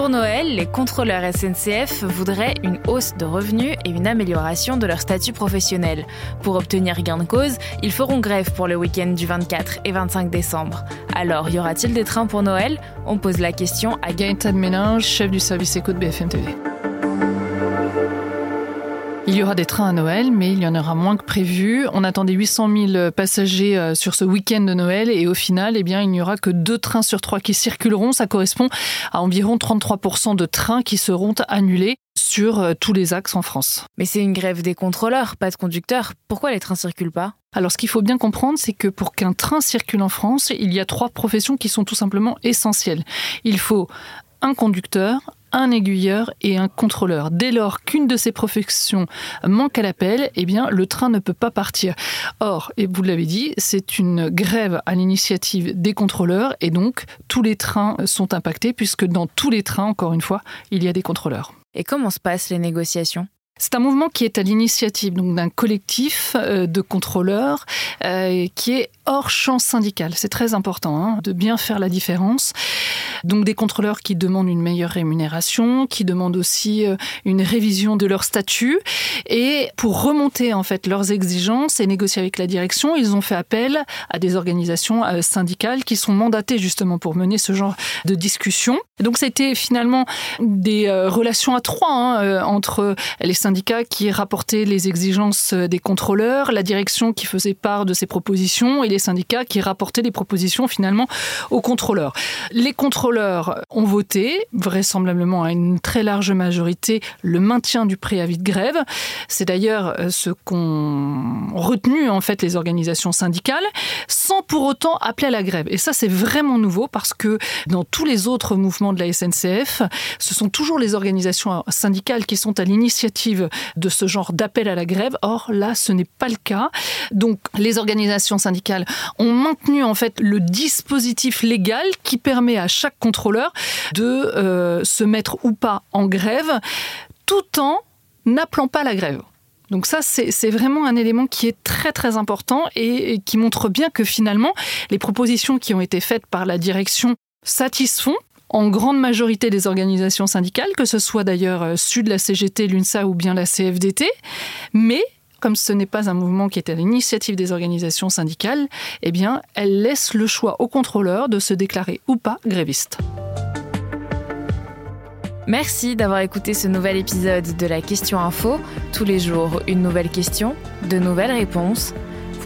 Pour Noël, les contrôleurs SNCF voudraient une hausse de revenus et une amélioration de leur statut professionnel. Pour obtenir gain de cause, ils feront grève pour le week-end du 24 et 25 décembre. Alors, y aura-t-il des trains pour Noël? On pose la question à Gaëtan Ménage, chef du service éco de BFM TV. Il y aura des trains à Noël, mais il y en aura moins que prévu. On attendait 800 000 passagers euh, sur ce week-end de Noël et au final, eh bien, il n'y aura que deux trains sur trois qui circuleront. Ça correspond à environ 33% de trains qui seront annulés sur euh, tous les axes en France. Mais c'est une grève des contrôleurs, pas de conducteurs. Pourquoi les trains circulent pas? Alors ce qu'il faut bien comprendre, c'est que pour qu'un train circule en France, il y a trois professions qui sont tout simplement essentielles. Il faut un conducteur, un aiguilleur et un contrôleur. Dès lors qu'une de ces professions manque à l'appel, eh bien, le train ne peut pas partir. Or, et vous l'avez dit, c'est une grève à l'initiative des contrôleurs et donc tous les trains sont impactés puisque dans tous les trains, encore une fois, il y a des contrôleurs. Et comment se passent les négociations? C'est un mouvement qui est à l'initiative d'un collectif euh, de contrôleurs euh, qui est hors champ syndical. C'est très important hein, de bien faire la différence. Donc des contrôleurs qui demandent une meilleure rémunération, qui demandent aussi euh, une révision de leur statut. Et pour remonter en fait leurs exigences et négocier avec la direction, ils ont fait appel à des organisations syndicales qui sont mandatées justement pour mener ce genre de discussion. donc c'était finalement des relations à trois hein, entre les syndicats syndicats qui rapportaient les exigences des contrôleurs, la direction qui faisait part de ses propositions et les syndicats qui rapportaient les propositions finalement aux contrôleurs. Les contrôleurs ont voté, vraisemblablement à une très large majorité, le maintien du préavis de grève. C'est d'ailleurs euh, ce qu'ont retenu en fait les organisations syndicales, sans pour autant appeler à la grève. Et ça, c'est vraiment nouveau parce que dans tous les autres mouvements de la SNCF, ce sont toujours les organisations syndicales qui sont à l'initiative de ce genre d'appel à la grève. Or, là, ce n'est pas le cas. Donc, les organisations syndicales ont maintenu en fait le dispositif légal qui permet à chaque contrôleur de euh, se mettre ou pas en grève, tout en n'appelant pas la grève. Donc ça, c'est vraiment un élément qui est très très important et, qui montre bien que finalement, les propositions qui ont été faites par la direction satisfont en grande majorité des organisations syndicales, que ce soit d'ailleurs euh, Sud, la CGT, l'UNSA ou bien la CFDT, mais comme ce n'est pas un mouvement qui est à l'initiative des organisations syndicales, eh bien, elle laisse le choix aux contrôleurs de se déclarer ou pas gréviste. Merci d'avoir écouté ce nouvel épisode de la Question Info. Tous les jours, une nouvelle question, de nouvelles réponses.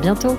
Bientôt